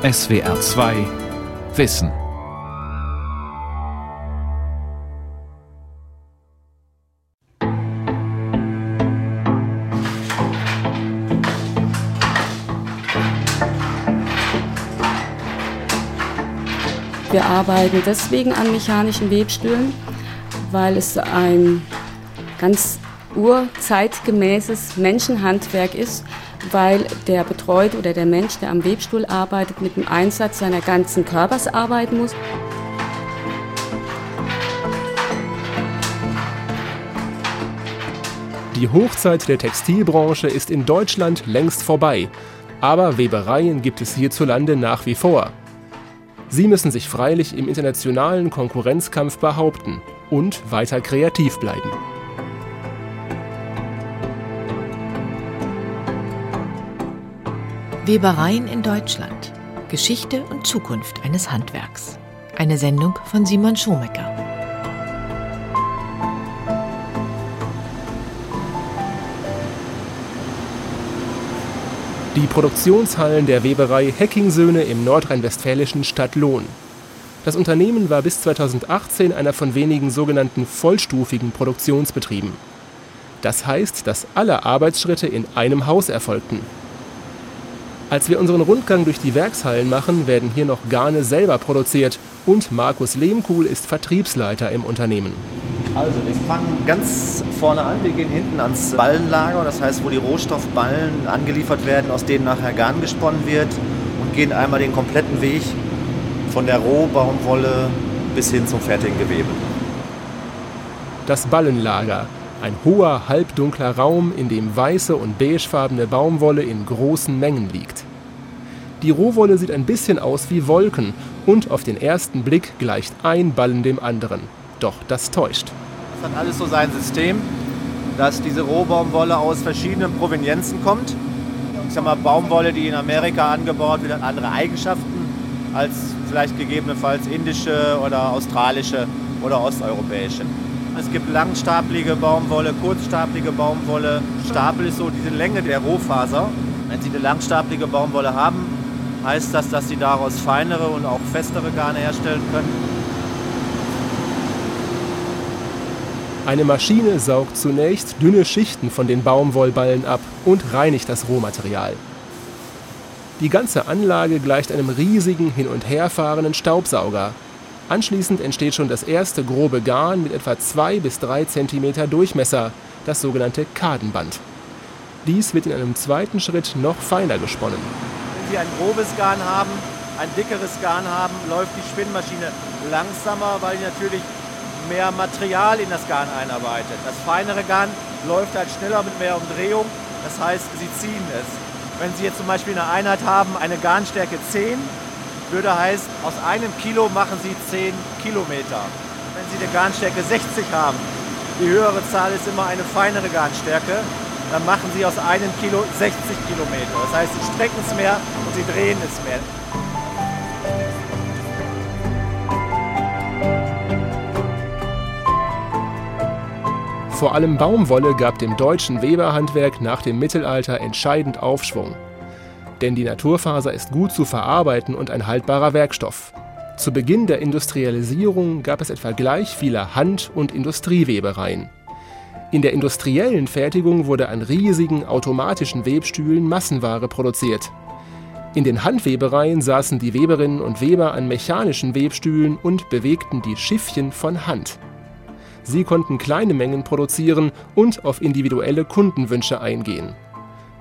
SWR 2 Wissen. Wir arbeiten deswegen an mechanischen Webstühlen, weil es ein ganz urzeitgemäßes Menschenhandwerk ist, weil der Betreute oder der Mensch, der am Webstuhl arbeitet, mit dem Einsatz seiner ganzen Körpers arbeiten muss. Die Hochzeit der Textilbranche ist in Deutschland längst vorbei, aber Webereien gibt es hierzulande nach wie vor. Sie müssen sich freilich im internationalen Konkurrenzkampf behaupten und weiter kreativ bleiben. Webereien in Deutschland. Geschichte und Zukunft eines Handwerks. Eine Sendung von Simon Schomecker. Die Produktionshallen der Weberei Heckingsöhne im nordrhein-westfälischen Stadtlohn. Das Unternehmen war bis 2018 einer von wenigen sogenannten vollstufigen Produktionsbetrieben. Das heißt, dass alle Arbeitsschritte in einem Haus erfolgten. Als wir unseren Rundgang durch die Werkshallen machen, werden hier noch Garne selber produziert und Markus Lehmkuhl ist Vertriebsleiter im Unternehmen. Also wir fangen ganz vorne an. Wir gehen hinten ans Ballenlager, das heißt, wo die Rohstoffballen angeliefert werden, aus denen nachher Garn gesponnen wird und gehen einmal den kompletten Weg von der Rohbaumwolle bis hin zum fertigen Gewebe. Das Ballenlager, ein hoher, halbdunkler Raum, in dem weiße und beigefarbene Baumwolle in großen Mengen liegt. Die Rohwolle sieht ein bisschen aus wie Wolken und auf den ersten Blick gleicht ein Ballen dem anderen. Doch das täuscht. Das hat alles so sein System, dass diese Rohbaumwolle aus verschiedenen Provenienzen kommt. Ich sag mal, Baumwolle, die in Amerika angebaut wird, hat andere Eigenschaften als vielleicht gegebenenfalls indische oder australische oder osteuropäische. Es gibt langstapelige Baumwolle, kurzstapelige Baumwolle. Stapel ist so diese Länge der Rohfaser. Wenn Sie eine langstapelige Baumwolle haben, heißt das, dass Sie daraus feinere und auch festere Garne herstellen können. Eine Maschine saugt zunächst dünne Schichten von den Baumwollballen ab und reinigt das Rohmaterial. Die ganze Anlage gleicht einem riesigen hin und herfahrenden Staubsauger. Anschließend entsteht schon das erste grobe Garn mit etwa 2 bis 3 cm Durchmesser, das sogenannte Kadenband. Dies wird in einem zweiten Schritt noch feiner gesponnen. Wenn Sie ein grobes Garn haben, ein dickeres Garn haben, läuft die Spinnmaschine langsamer, weil natürlich mehr Material in das Garn einarbeitet. Das feinere Garn läuft halt schneller mit mehr Umdrehung, das heißt, Sie ziehen es. Wenn Sie jetzt zum Beispiel eine Einheit haben, eine Garnstärke 10, würde heißen, aus einem Kilo machen Sie 10 Kilometer. Wenn Sie eine Garnstärke 60 haben, die höhere Zahl ist immer eine feinere Garnstärke, dann machen Sie aus einem Kilo 60 Kilometer. Das heißt, Sie strecken es mehr und Sie drehen es mehr. Vor allem Baumwolle gab dem deutschen Weberhandwerk nach dem Mittelalter entscheidend Aufschwung. Denn die Naturfaser ist gut zu verarbeiten und ein haltbarer Werkstoff. Zu Beginn der Industrialisierung gab es etwa gleich viele Hand- und Industriewebereien. In der industriellen Fertigung wurde an riesigen automatischen Webstühlen Massenware produziert. In den Handwebereien saßen die Weberinnen und Weber an mechanischen Webstühlen und bewegten die Schiffchen von Hand. Sie konnten kleine Mengen produzieren und auf individuelle Kundenwünsche eingehen.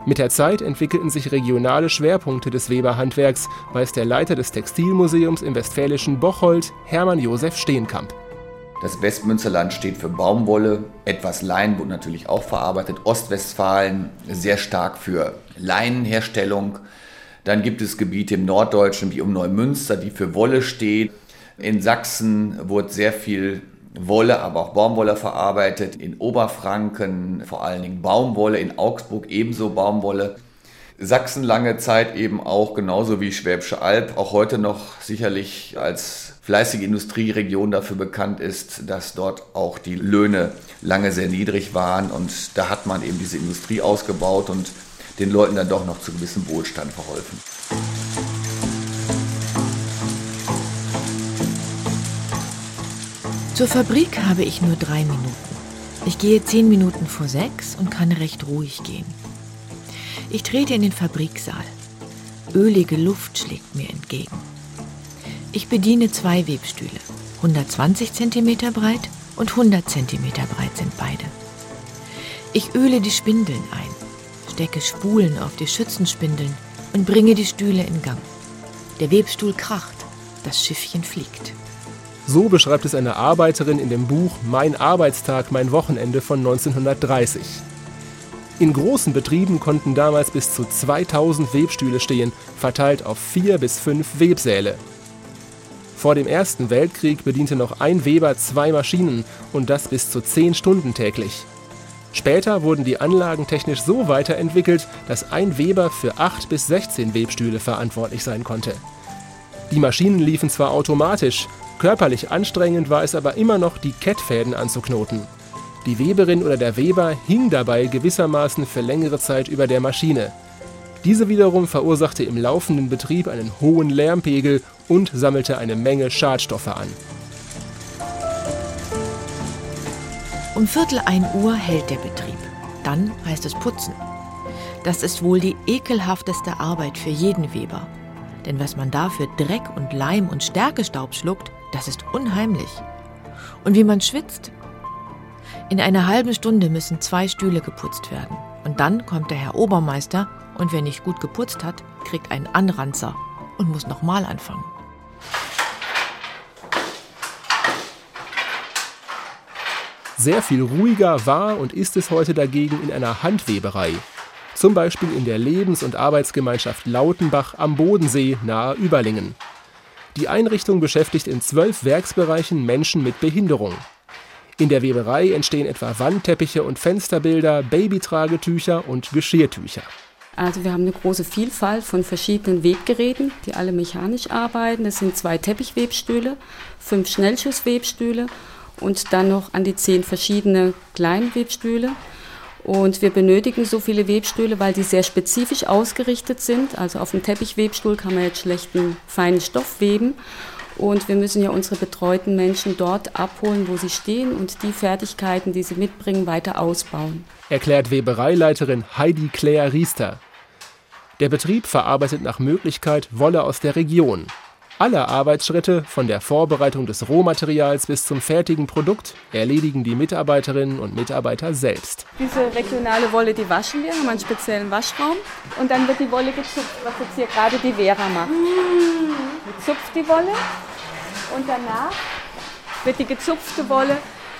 Mit der Zeit entwickelten sich regionale Schwerpunkte des Weberhandwerks, weiß der Leiter des Textilmuseums im westfälischen Bocholt, Hermann Josef Steenkamp. Das Westmünsterland steht für Baumwolle, etwas Leinen wurde natürlich auch verarbeitet. Ostwestfalen sehr stark für Leinenherstellung. Dann gibt es Gebiete im Norddeutschen wie um Neumünster, die für Wolle steht. In Sachsen wurde sehr viel Wolle, aber auch Baumwolle verarbeitet. In Oberfranken vor allen Dingen Baumwolle, in Augsburg ebenso Baumwolle. Sachsen lange Zeit eben auch genauso wie Schwäbische Alb, auch heute noch sicherlich als fleißige Industrieregion dafür bekannt ist, dass dort auch die Löhne lange sehr niedrig waren und da hat man eben diese Industrie ausgebaut und den Leuten dann doch noch zu gewissem Wohlstand verholfen. Zur Fabrik habe ich nur drei Minuten. Ich gehe zehn Minuten vor sechs und kann recht ruhig gehen. Ich trete in den Fabriksaal. Ölige Luft schlägt mir entgegen. Ich bediene zwei Webstühle. 120 cm breit und 100 cm breit sind beide. Ich öle die Spindeln ein, stecke Spulen auf die Schützenspindeln und bringe die Stühle in Gang. Der Webstuhl kracht, das Schiffchen fliegt. So beschreibt es eine Arbeiterin in dem Buch Mein Arbeitstag, mein Wochenende von 1930. In großen Betrieben konnten damals bis zu 2000 Webstühle stehen, verteilt auf vier bis fünf Websäle. Vor dem Ersten Weltkrieg bediente noch ein Weber zwei Maschinen und das bis zu zehn Stunden täglich. Später wurden die Anlagen technisch so weiterentwickelt, dass ein Weber für 8 bis 16 Webstühle verantwortlich sein konnte. Die Maschinen liefen zwar automatisch, körperlich anstrengend war es aber immer noch, die Kettfäden anzuknoten. Die Weberin oder der Weber hing dabei gewissermaßen für längere Zeit über der Maschine. Diese wiederum verursachte im laufenden Betrieb einen hohen Lärmpegel und sammelte eine Menge Schadstoffe an. Um Viertel ein Uhr hält der Betrieb. Dann heißt es putzen. Das ist wohl die ekelhafteste Arbeit für jeden Weber. Denn was man da für Dreck und Leim und Stärkestaub schluckt, das ist unheimlich. Und wie man schwitzt. In einer halben Stunde müssen zwei Stühle geputzt werden. Und dann kommt der Herr Obermeister und wer nicht gut geputzt hat, kriegt einen Anranzer und muss nochmal anfangen. Sehr viel ruhiger war und ist es heute dagegen in einer Handweberei. Zum Beispiel in der Lebens- und Arbeitsgemeinschaft Lautenbach am Bodensee nahe Überlingen. Die Einrichtung beschäftigt in zwölf Werksbereichen Menschen mit Behinderung. In der Weberei entstehen etwa Wandteppiche und Fensterbilder, Babytragetücher und Geschirrtücher. Also wir haben eine große Vielfalt von verschiedenen Webgeräten, die alle mechanisch arbeiten. Es sind zwei Teppichwebstühle, fünf Schnellschusswebstühle und dann noch an die zehn verschiedene kleine Webstühle. Und wir benötigen so viele Webstühle, weil die sehr spezifisch ausgerichtet sind. Also auf dem Teppichwebstuhl kann man jetzt schlechten feinen Stoff weben. Und wir müssen ja unsere betreuten Menschen dort abholen, wo sie stehen und die Fertigkeiten, die sie mitbringen, weiter ausbauen. Erklärt Webereileiterin Heidi Claire Riester. Der Betrieb verarbeitet nach Möglichkeit Wolle aus der Region. Alle Arbeitsschritte, von der Vorbereitung des Rohmaterials bis zum fertigen Produkt, erledigen die Mitarbeiterinnen und Mitarbeiter selbst. Diese regionale Wolle, die waschen wir, haben einen speziellen Waschraum und dann wird die Wolle gezupft, was jetzt hier gerade die Vera macht. Sie zupft die Wolle und danach wird die gezupfte Wolle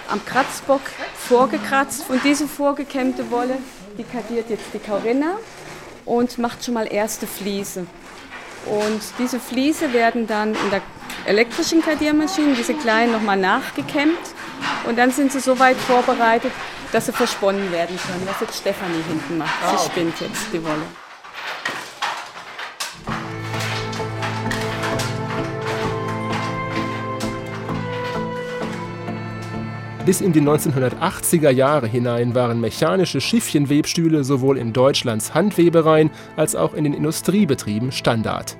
am Kratzbock vorgekratzt und diese vorgekämmte Wolle, die kadiert jetzt die Corinna und macht schon mal erste Fliese. Und diese Fliese werden dann in der elektrischen Kadiermaschine, diese kleinen, nochmal nachgekämmt. Und dann sind sie so weit vorbereitet, dass sie versponnen werden können, was jetzt Stefanie hinten macht. Sie spinnt jetzt die Wolle. Bis in die 1980er Jahre hinein waren mechanische Schiffchenwebstühle sowohl in Deutschlands Handwebereien als auch in den Industriebetrieben Standard.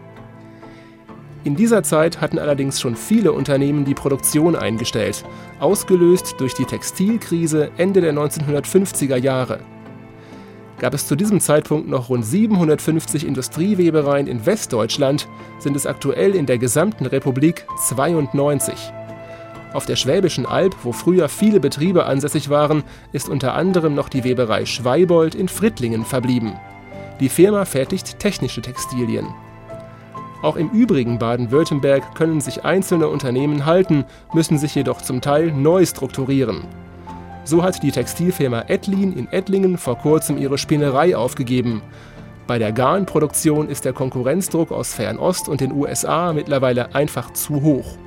In dieser Zeit hatten allerdings schon viele Unternehmen die Produktion eingestellt, ausgelöst durch die Textilkrise Ende der 1950er Jahre. Gab es zu diesem Zeitpunkt noch rund 750 Industriewebereien in Westdeutschland, sind es aktuell in der gesamten Republik 92. Auf der Schwäbischen Alb, wo früher viele Betriebe ansässig waren, ist unter anderem noch die Weberei Schweibold in Frittlingen verblieben. Die Firma fertigt technische Textilien. Auch im übrigen Baden-Württemberg können sich einzelne Unternehmen halten, müssen sich jedoch zum Teil neu strukturieren. So hat die Textilfirma Ettlin in Ettlingen vor kurzem ihre Spinnerei aufgegeben. Bei der Garnproduktion ist der Konkurrenzdruck aus Fernost und den USA mittlerweile einfach zu hoch.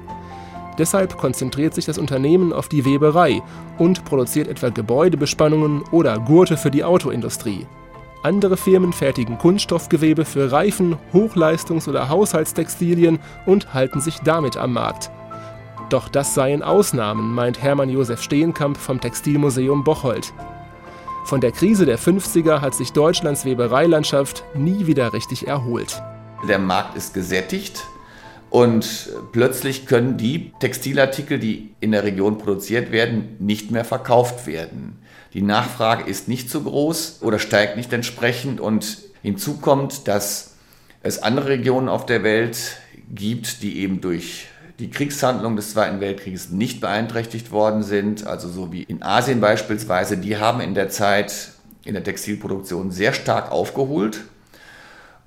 Deshalb konzentriert sich das Unternehmen auf die Weberei und produziert etwa Gebäudebespannungen oder Gurte für die Autoindustrie. Andere Firmen fertigen Kunststoffgewebe für Reifen, Hochleistungs- oder Haushaltstextilien und halten sich damit am Markt. Doch das seien Ausnahmen, meint Hermann Josef Steenkamp vom Textilmuseum Bocholt. Von der Krise der 50er hat sich Deutschlands Webereilandschaft nie wieder richtig erholt. Der Markt ist gesättigt Und plötzlich können die Textilartikel, die in der Region produziert werden, nicht mehr verkauft werden. Die Nachfrage ist nicht so groß oder steigt nicht entsprechend. Und hinzu kommt, dass es andere Regionen auf der Welt gibt, die eben durch die Kriegshandlungen des Zweiten Weltkrieges nicht beeinträchtigt worden sind, also so wie in Asien beispielsweise, die haben in der Zeit in der Textilproduktion sehr stark aufgeholt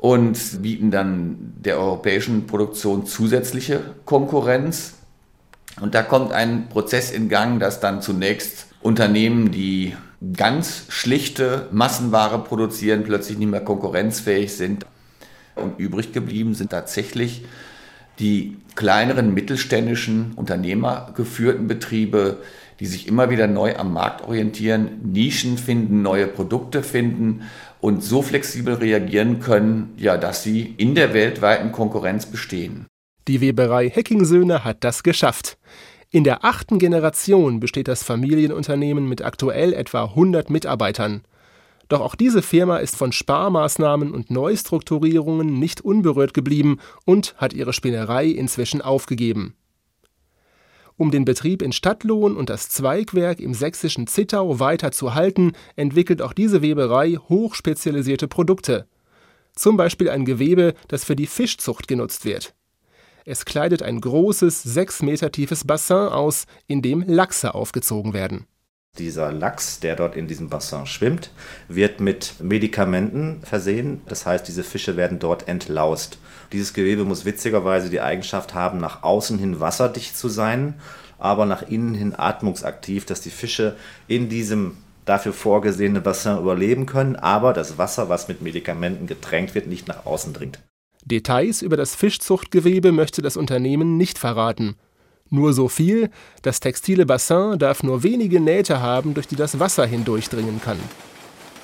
und bieten dann der europäischen Produktion zusätzliche Konkurrenz. Und da kommt ein Prozess in Gang, dass dann zunächst Unternehmen, die ganz schlichte Massenware produzieren, plötzlich nicht mehr konkurrenzfähig sind. Und übrig geblieben sind tatsächlich die kleineren mittelständischen unternehmergeführten Betriebe, die sich immer wieder neu am Markt orientieren, Nischen finden, neue Produkte finden und so flexibel reagieren können, ja, dass sie in der weltweiten Konkurrenz bestehen. Die Weberei Heckingsöhne hat das geschafft. In der achten Generation besteht das Familienunternehmen mit aktuell etwa 100 Mitarbeitern. Doch auch diese Firma ist von Sparmaßnahmen und Neustrukturierungen nicht unberührt geblieben und hat ihre Spinnerei inzwischen aufgegeben. Um den Betrieb in Stadtlohn und das Zweigwerk im sächsischen Zittau weiter zu halten, entwickelt auch diese Weberei hochspezialisierte Produkte. Zum Beispiel ein Gewebe, das für die Fischzucht genutzt wird. Es kleidet ein großes, sechs Meter tiefes Bassin aus, in dem Lachse aufgezogen werden. Dieser Lachs, der dort in diesem Bassin schwimmt, wird mit Medikamenten versehen. Das heißt, diese Fische werden dort entlaust. Dieses Gewebe muss witzigerweise die Eigenschaft haben, nach außen hin wasserdicht zu sein, aber nach innen hin atmungsaktiv, dass die Fische in diesem dafür vorgesehenen Bassin überleben können, aber das Wasser, was mit Medikamenten getränkt wird, nicht nach außen dringt. Details über das Fischzuchtgewebe möchte das Unternehmen nicht verraten. Nur so viel, das textile Bassin darf nur wenige Nähte haben, durch die das Wasser hindurchdringen kann.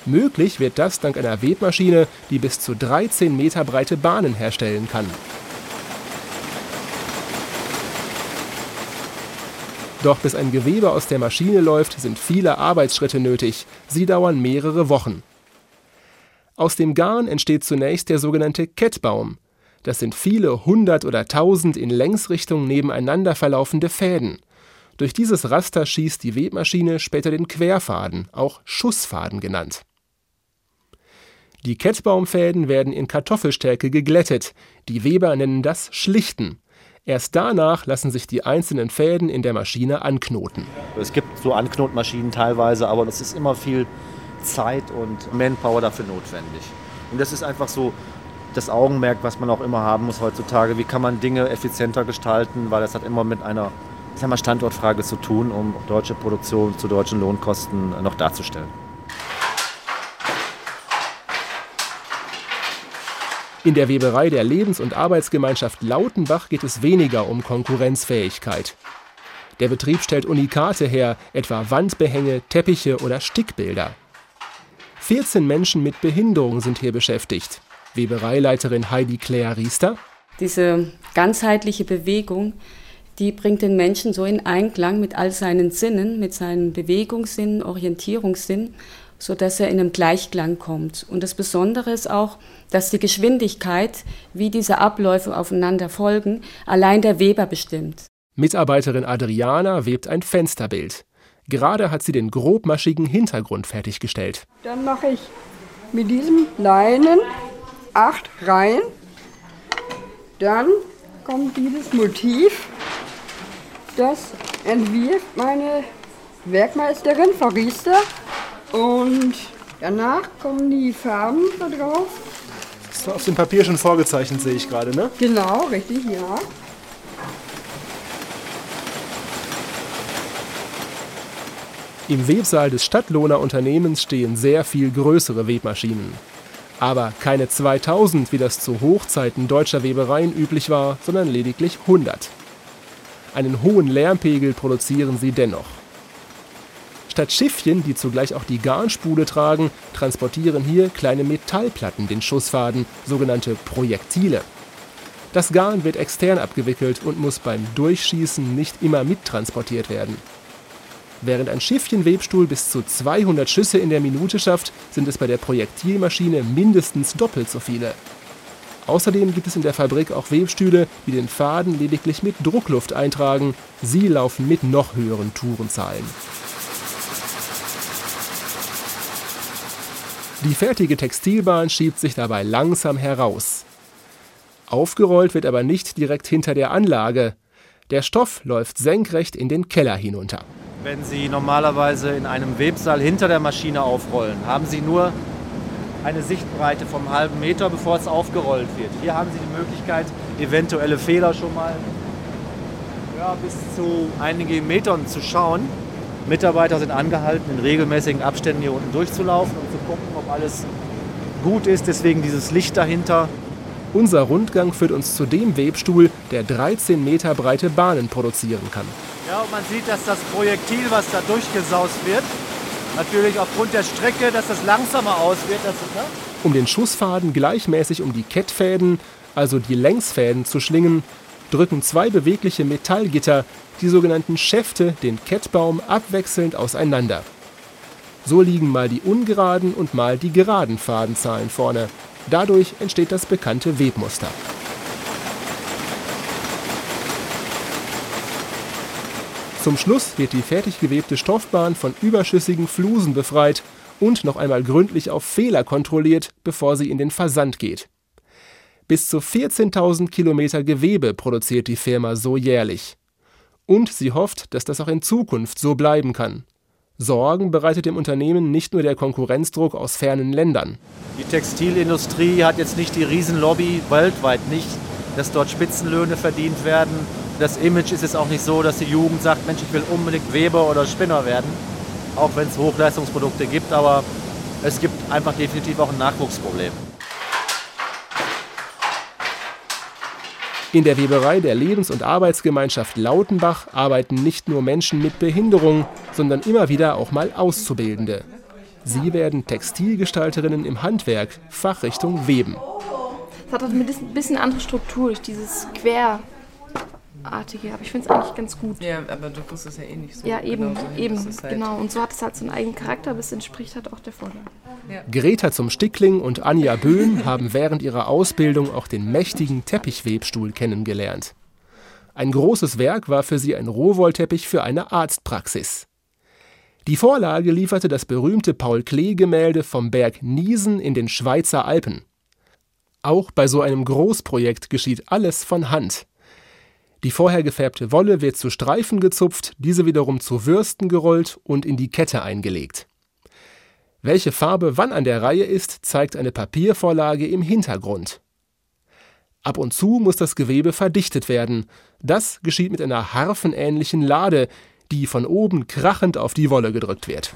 Möglich wird das dank einer Webmaschine, die bis zu 13 Meter breite Bahnen herstellen kann. Doch bis ein Gewebe aus der Maschine läuft, sind viele Arbeitsschritte nötig. Sie dauern mehrere Wochen. Aus dem Garn entsteht zunächst der sogenannte Kettbaum. Das sind viele hundert oder tausend in Längsrichtung nebeneinander verlaufende Fäden. Durch dieses Raster schießt die Webmaschine später den Querfaden, auch Schussfaden genannt. Die Kettbaumfäden werden in Kartoffelstärke geglättet. Die Weber nennen das Schlichten. Erst danach lassen sich die einzelnen Fäden in der Maschine anknoten. Es gibt so Anknotmaschinen teilweise, aber es ist immer viel Zeit und Manpower dafür notwendig. Und das ist einfach so das Augenmerk, was man auch immer haben muss heutzutage. Wie kann man Dinge effizienter gestalten, weil das hat immer mit einer ich mal, Standortfrage zu tun, um deutsche Produktion zu deutschen Lohnkosten noch darzustellen. In der Weberei der Lebens- und Arbeitsgemeinschaft Lautenbach geht es weniger um Konkurrenzfähigkeit. Der Betrieb stellt Unikate her, etwa Wandbehänge, Teppiche oder Stickbilder. 14 Menschen mit Behinderung sind hier beschäftigt. Webereileiterin Heidi Claire Riester. Diese ganzheitliche Bewegung, die bringt den Menschen so in Einklang mit all seinen Sinnen, mit seinen Bewegungssinn, Orientierungssinn, sodass er in einem Gleichklang kommt. Und das Besondere ist auch, dass die Geschwindigkeit, wie diese Abläufe aufeinander folgen, allein der Weber bestimmt. Mitarbeiterin Adriana webt ein Fensterbild. Gerade hat sie den grobmaschigen Hintergrund fertiggestellt. Dann mache ich mit diesem Leinen acht Reihen. Dann kommt dieses Motiv. Das entwirft meine Werkmeisterin Farista. Und danach kommen die Farben da drauf. Das ist auf dem Papier schon vorgezeichnet, sehe ich gerade, ne? Genau, richtig, ja. Im Websaal des Stadtlohner Unternehmens stehen sehr viel größere Webmaschinen. Aber keine 2000, wie das zu Hochzeiten deutscher Webereien üblich war, sondern lediglich 100. Einen hohen Lärmpegel produzieren sie dennoch. Statt Schiffchen, die zugleich auch die Garnspule tragen, transportieren hier kleine Metallplatten den Schussfaden, sogenannte Projektile. Das Garn wird extern abgewickelt und muss beim Durchschießen nicht immer mittransportiert werden. Während ein Schiffchenwebstuhl bis zu 200 Schüsse in der Minute schafft, sind es bei der Projektilmaschine mindestens doppelt so viele. Außerdem gibt es in der Fabrik auch Webstühle, die den Faden lediglich mit Druckluft eintragen. Sie laufen mit noch höheren Tourenzahlen. Die fertige Textilbahn schiebt sich dabei langsam heraus. Aufgerollt wird aber nicht direkt hinter der Anlage. Der Stoff läuft senkrecht in den Keller hinunter. Wenn Sie normalerweise in einem Websaal hinter der Maschine aufrollen, haben Sie nur eine Sichtbreite vom halben Meter, bevor es aufgerollt wird. Hier haben Sie die Möglichkeit, eventuelle Fehler schon mal ja, bis zu einigen Metern zu schauen. Mitarbeiter sind angehalten, in regelmäßigen Abständen hier unten durchzulaufen und zu gucken, ob alles gut ist. Deswegen dieses Licht dahinter. Unser Rundgang führt uns zu dem Webstuhl, der 13 Meter breite Bahnen produzieren kann. Ja, und man sieht, dass das Projektil, was da durchgesaust wird, natürlich aufgrund der Strecke, dass das langsamer aus wird. Das, ne? Um den Schussfaden gleichmäßig um die Kettfäden, also die Längsfäden, zu schlingen, drücken zwei bewegliche Metallgitter, die sogenannten Schäfte, den Kettbaum abwechselnd auseinander. So liegen mal die ungeraden und mal die geraden Fadenzahlen vorne. Dadurch entsteht das bekannte Webmuster. Zum Schluss wird die fertig gewebte Stoffbahn von überschüssigen Flusen befreit und noch einmal gründlich auf Fehler kontrolliert, bevor sie in den Versand geht. Bis zu 14.000 Kilometer Gewebe produziert die Firma so jährlich. Und sie hofft, dass das auch in Zukunft so bleiben kann. Sorgen bereitet dem Unternehmen nicht nur der Konkurrenzdruck aus fernen Ländern. Die Textilindustrie hat jetzt nicht die Riesenlobby, weltweit nicht, dass dort Spitzenlöhne verdient werden. Das Image ist jetzt auch nicht so, dass die Jugend sagt, Mensch, ich will unbedingt Weber oder Spinner werden, auch wenn es Hochleistungsprodukte gibt, aber es gibt einfach definitiv auch ein Nachwuchsproblem. In der Weberei der Lebens- und Arbeitsgemeinschaft Lautenbach arbeiten nicht nur Menschen mit Behinderung, sondern immer wieder auch mal Auszubildende. Sie werden Textilgestalterinnen im Handwerk, Fachrichtung Weben. Es hat ein bisschen andere Struktur durch dieses Quer artige, aber ich finde es eigentlich ganz gut. Ja, aber du es ja eh nicht so. Ja, eben, genau so eben, halt genau. Und so hat es halt so einen eigenen Charakter, aber es entspricht halt auch der Vorlage. Ja. Greta zum Stickling und Anja Böhm haben während ihrer Ausbildung auch den mächtigen Teppichwebstuhl kennengelernt. Ein großes Werk war für sie ein Rohwollteppich für eine Arztpraxis. Die Vorlage lieferte das berühmte Paul Klee-Gemälde vom Berg Niesen in den Schweizer Alpen. Auch bei so einem Großprojekt geschieht alles von Hand. Die vorher gefärbte Wolle wird zu Streifen gezupft, diese wiederum zu Würsten gerollt und in die Kette eingelegt. Welche Farbe wann an der Reihe ist, zeigt eine Papiervorlage im Hintergrund. Ab und zu muss das Gewebe verdichtet werden. Das geschieht mit einer harfenähnlichen Lade, die von oben krachend auf die Wolle gedrückt wird.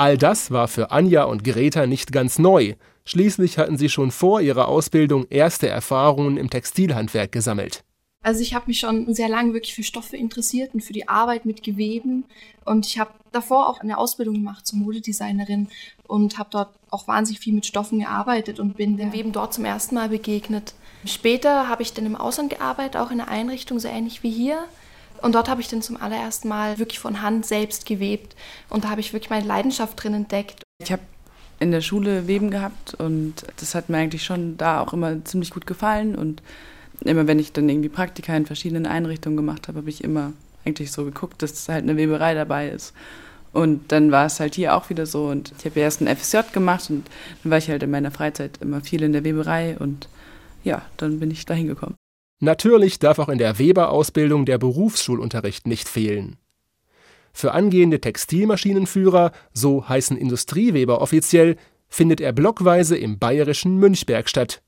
All das war für Anja und Greta nicht ganz neu. Schließlich hatten sie schon vor ihrer Ausbildung erste Erfahrungen im Textilhandwerk gesammelt. Also ich habe mich schon sehr lange wirklich für Stoffe interessiert und für die Arbeit mit Geweben. Und ich habe davor auch eine Ausbildung gemacht zur Modedesignerin und habe dort auch wahnsinnig viel mit Stoffen gearbeitet und bin dem Weben dort zum ersten Mal begegnet. Später habe ich dann im Ausland gearbeitet, auch in einer Einrichtung so ähnlich wie hier. Und dort habe ich dann zum allerersten Mal wirklich von Hand selbst gewebt. Und da habe ich wirklich meine Leidenschaft drin entdeckt. Ich habe in der Schule Weben gehabt und das hat mir eigentlich schon da auch immer ziemlich gut gefallen. Und immer wenn ich dann irgendwie Praktika in verschiedenen Einrichtungen gemacht habe, habe ich immer eigentlich so geguckt, dass halt eine Weberei dabei ist. Und dann war es halt hier auch wieder so. Und ich habe erst ein FSJ gemacht und dann war ich halt in meiner Freizeit immer viel in der Weberei und ja, dann bin ich da hingekommen. Natürlich darf auch in der Weberausbildung der Berufsschulunterricht nicht fehlen. Für angehende Textilmaschinenführer, so heißen Industrieweber offiziell, findet er blockweise im bayerischen Münchberg statt.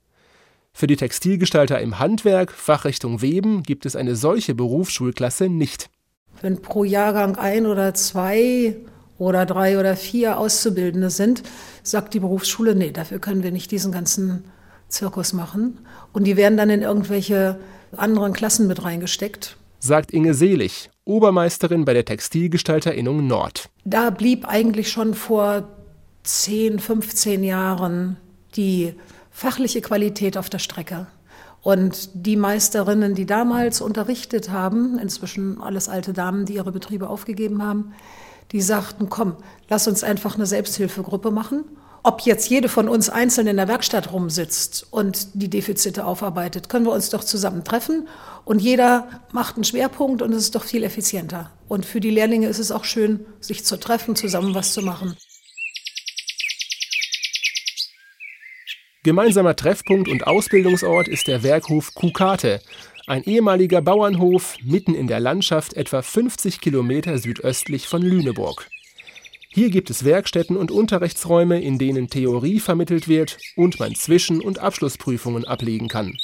Für die Textilgestalter im Handwerk, Fachrichtung Weben, gibt es eine solche Berufsschulklasse nicht. Wenn pro Jahrgang ein oder zwei oder drei oder vier Auszubildende sind, sagt die Berufsschule, nee, dafür können wir nicht diesen ganzen Zirkus machen. Und die werden dann in irgendwelche anderen Klassen mit reingesteckt. Sagt Inge Selig, Obermeisterin bei der Textilgestalterinnung Nord. Da blieb eigentlich schon vor 10, 15 Jahren die fachliche Qualität auf der Strecke. Und die Meisterinnen, die damals unterrichtet haben, inzwischen alles alte Damen, die ihre Betriebe aufgegeben haben, die sagten, komm, lass uns einfach eine Selbsthilfegruppe machen Ob jetzt jede von uns einzeln in der Werkstatt rumsitzt und die Defizite aufarbeitet, können wir uns doch zusammen treffen und jeder macht einen Schwerpunkt und es ist doch viel effizienter. Und für die Lehrlinge ist es auch schön, sich zu treffen, zusammen was zu machen. Gemeinsamer Treffpunkt und Ausbildungsort ist der Werkhof Kukate, ein ehemaliger Bauernhof mitten in der Landschaft etwa 50 Kilometer südöstlich von Lüneburg. Hier gibt es Werkstätten und Unterrichtsräume, in denen Theorie vermittelt wird und man Zwischen- und Abschlussprüfungen ablegen kann.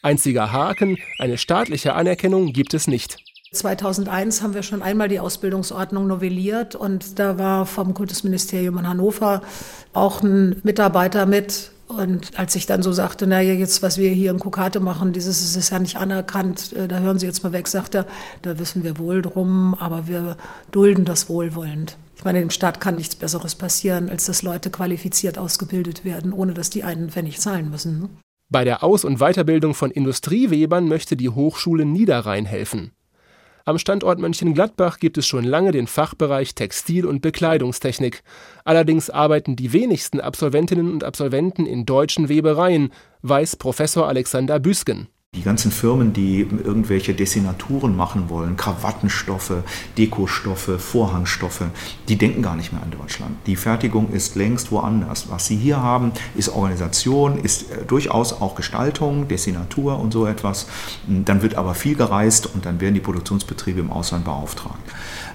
Einziger Haken, eine staatliche Anerkennung gibt es nicht. 2001 haben wir schon einmal die Ausbildungsordnung novelliert und da war vom Kultusministerium in Hannover auch ein Mitarbeiter mit. Und als ich dann so sagte, naja, jetzt, was wir hier in Kokate machen, dieses ist ja nicht anerkannt, äh, da hören Sie jetzt mal weg, sagt er, da wissen wir wohl drum, aber wir dulden das wohlwollend. Ich meine, dem Staat kann nichts Besseres passieren, als dass Leute qualifiziert ausgebildet werden, ohne dass die einen Pfennig zahlen müssen. Ne? Bei der Aus- und Weiterbildung von Industriewebern möchte die Hochschule Niederrhein helfen. Am Standort Mönchengladbach gibt es schon lange den Fachbereich Textil- und Bekleidungstechnik. Allerdings arbeiten die wenigsten Absolventinnen und Absolventen in deutschen Webereien, weiß Professor Alexander Büsken. Die ganzen Firmen, die irgendwelche Dessinaturen machen wollen, Krawattenstoffe, Dekostoffe, Vorhangstoffe, die denken gar nicht mehr an Deutschland. Die Fertigung ist längst woanders. Was sie hier haben, ist Organisation, ist äh, durchaus auch Gestaltung, Dessinatur und so etwas. Dann wird aber viel gereist und dann werden die Produktionsbetriebe im Ausland beauftragt.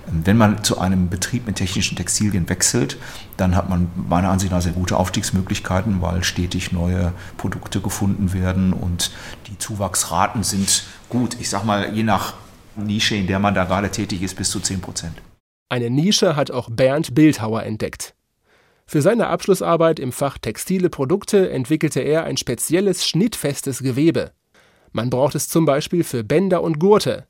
Wenn man zu einem Betrieb mit technischen Textilien wechselt, dann hat man meiner Ansicht nach sehr gute Aufstiegsmöglichkeiten, weil stetig neue Produkte gefunden werden und die Zuwachsraten sind gut. Ich sag mal, je nach Nische, in der man da gerade tätig ist, bis zu 10 Prozent. Eine Nische hat auch Bernd Bildhauer entdeckt. Für seine Abschlussarbeit im Fach Textile Produkte entwickelte er ein spezielles schnittfestes Gewebe. Man braucht es zum Beispiel für Bänder und Gurte,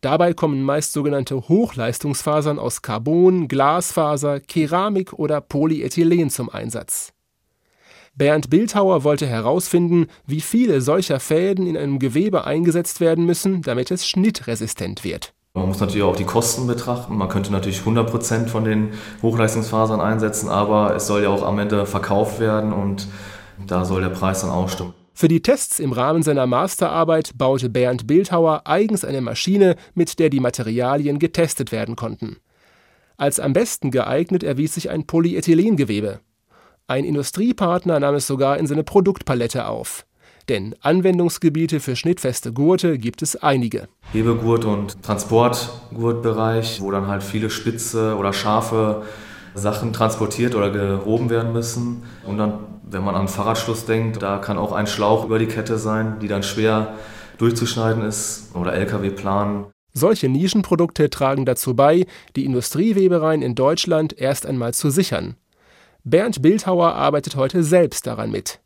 Dabei kommen meist sogenannte Hochleistungsfasern aus Carbon, Glasfaser, Keramik oder Polyethylen zum Einsatz. Bernd Bildhauer wollte herausfinden, wie viele solcher Fäden in einem Gewebe eingesetzt werden müssen, damit es schnittresistent wird. Man muss natürlich auch die Kosten betrachten. Man könnte natürlich 100% von den Hochleistungsfasern einsetzen, aber es soll ja auch am Ende verkauft werden und da soll der Preis dann auch stimmen. Für die Tests im Rahmen seiner Masterarbeit baute Bernd Bildhauer eigens eine Maschine, mit der die Materialien getestet werden konnten. Als am besten geeignet erwies sich ein Polyethylengewebe. Ein Industriepartner nahm es sogar in seine Produktpalette auf. Denn Anwendungsgebiete für schnittfeste Gurte gibt es einige. Hebegurt- und Transportgurtbereich, wo dann halt viele spitze oder scharfe Sachen transportiert oder gehoben werden müssen. Und dann wenn man an Fahrradschluss denkt, da kann auch ein Schlauch über die Kette sein, die dann schwer durchzuschneiden ist oder LKW-Plan. Solche Nischenprodukte tragen dazu bei, die Industriewebereien in Deutschland erst einmal zu sichern. Bernd Bildhauer arbeitet heute selbst daran mit.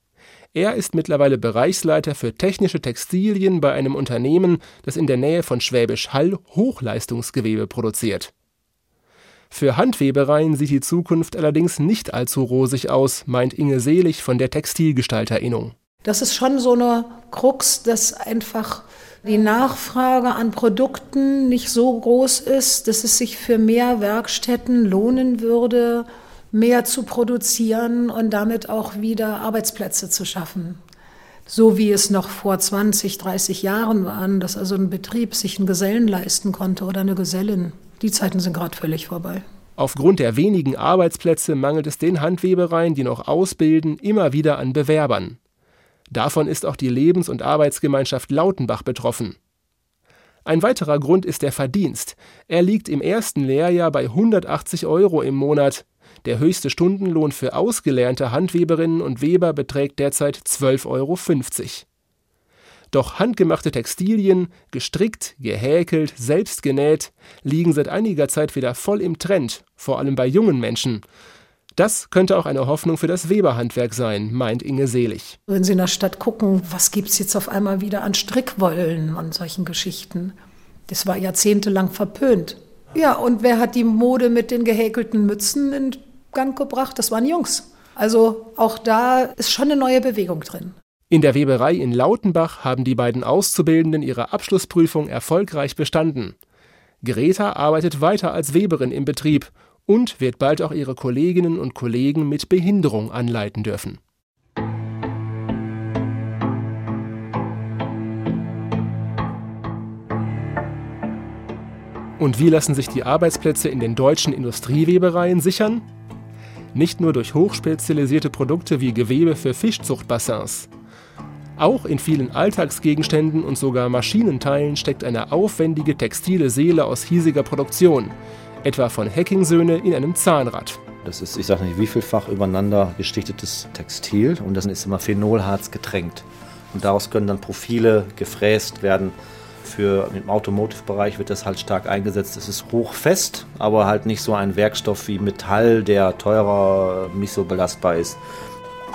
Er ist mittlerweile Bereichsleiter für technische Textilien bei einem Unternehmen, das in der Nähe von Schwäbisch Hall Hochleistungsgewebe produziert. Für Handwebereien sieht die Zukunft allerdings nicht allzu rosig aus, meint Inge Selig von der Textilgestalterinnung. Das ist schon so eine Krux, dass einfach die Nachfrage an Produkten nicht so groß ist, dass es sich für mehr Werkstätten lohnen würde, mehr zu produzieren und damit auch wieder Arbeitsplätze zu schaffen. So wie es noch vor 20, 30 Jahren waren, dass also ein Betrieb sich einen Gesellen leisten konnte oder eine Gesellin. Die Zeiten sind gerade völlig vorbei. Aufgrund der wenigen Arbeitsplätze mangelt es den Handwebereien, die noch ausbilden, immer wieder an Bewerbern. Davon ist auch die Lebens- und Arbeitsgemeinschaft Lautenbach betroffen. Ein weiterer Grund ist der Verdienst. Er liegt im ersten Lehrjahr bei 180 Euro im Monat. Der höchste Stundenlohn für ausgelernte Handweberinnen und Weber beträgt derzeit 12,50 Euro. Doch handgemachte Textilien, gestrickt, gehäkelt, selbst genäht, liegen seit einiger Zeit wieder voll im Trend, vor allem bei jungen Menschen. Das könnte auch eine Hoffnung für das Weberhandwerk sein, meint Inge Selig. Wenn Sie in der Stadt gucken, was gibt es jetzt auf einmal wieder an Strickwollen und solchen Geschichten? Das war jahrzehntelang verpönt. Ja, und wer hat die Mode mit den gehäkelten Mützen in Gang gebracht? Das waren Jungs. Also auch da ist schon eine neue Bewegung drin. In der Weberei in Lautenbach haben die beiden Auszubildenden ihre Abschlussprüfung erfolgreich bestanden. Greta arbeitet weiter als Weberin im Betrieb und wird bald auch ihre Kolleginnen und Kollegen mit Behinderung anleiten dürfen. Und wie lassen sich die Arbeitsplätze in den deutschen Industriewebereien sichern? Nicht nur durch hochspezialisierte Produkte wie Gewebe für Fischzuchtbassins. Auch in vielen Alltagsgegenständen und sogar Maschinenteilen steckt eine aufwendige textile Seele aus hiesiger Produktion, etwa von Hackingsöhne in einem Zahnrad. Das ist, ich sage nicht, wie vielfach übereinander gestichtetes Textil und das ist immer Phenolharz getränkt. Und daraus können dann Profile gefräst werden. Für im Automotive-Bereich wird das halt stark eingesetzt. Es ist hochfest, aber halt nicht so ein Werkstoff wie Metall, der teurer, nicht so belastbar ist.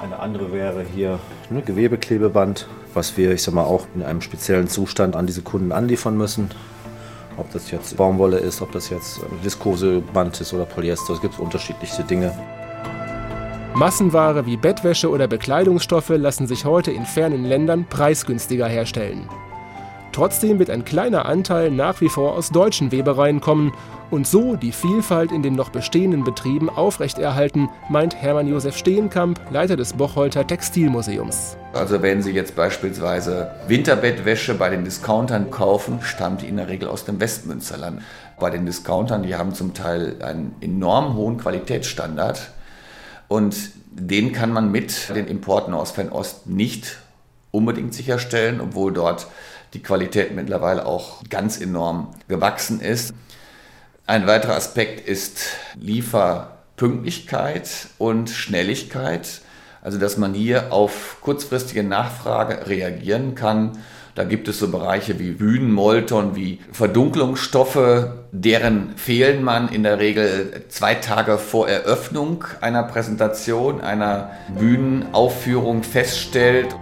Eine andere wäre hier ne, Gewebeklebeband, was wir, ich sag mal, auch in einem speziellen Zustand an diese Kunden anliefern müssen. Ob das jetzt Baumwolle ist, ob das jetzt Viskoseband ist oder Polyester, es gibt unterschiedlichste Dinge. Massenware wie Bettwäsche oder Bekleidungsstoffe lassen sich heute in fernen Ländern preisgünstiger herstellen. Trotzdem wird ein kleiner Anteil nach wie vor aus deutschen Webereien kommen und so die Vielfalt in den noch bestehenden Betrieben aufrechterhalten, meint Hermann Josef Steenkamp, Leiter des Bocholter Textilmuseums. Also wenn Sie jetzt beispielsweise Winterbettwäsche bei den Discountern kaufen, stammt die in der Regel aus dem Westmünsterland. Bei den Discountern, die haben zum Teil einen enorm hohen Qualitätsstandard und den kann man mit den Importen aus Fernost nicht unbedingt sicherstellen, obwohl dort die Qualität mittlerweile auch ganz enorm gewachsen ist. Ein weiterer Aspekt ist Lieferpünktlichkeit und Schnelligkeit. Also dass man hier auf kurzfristige Nachfrage reagieren kann. Da gibt es so Bereiche wie Bühnenmolton, wie Verdunklungsstoffe, deren fehlen man in der Regel zwei Tage vor Eröffnung einer Präsentation, einer Bühnenaufführung feststellt.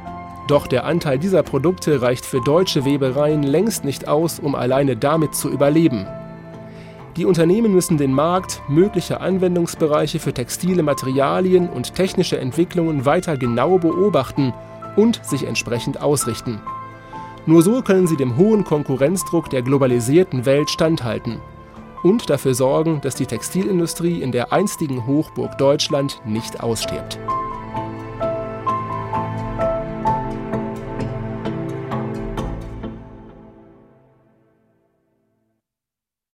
Doch der Anteil dieser Produkte reicht für deutsche Webereien längst nicht aus, um alleine damit zu überleben. Die Unternehmen müssen den Markt, mögliche Anwendungsbereiche für textile Materialien und technische Entwicklungen weiter genau beobachten und sich entsprechend ausrichten. Nur so können sie dem hohen Konkurrenzdruck der globalisierten Welt standhalten und dafür sorgen, dass die Textilindustrie in der einstigen Hochburg Deutschland nicht ausstirbt.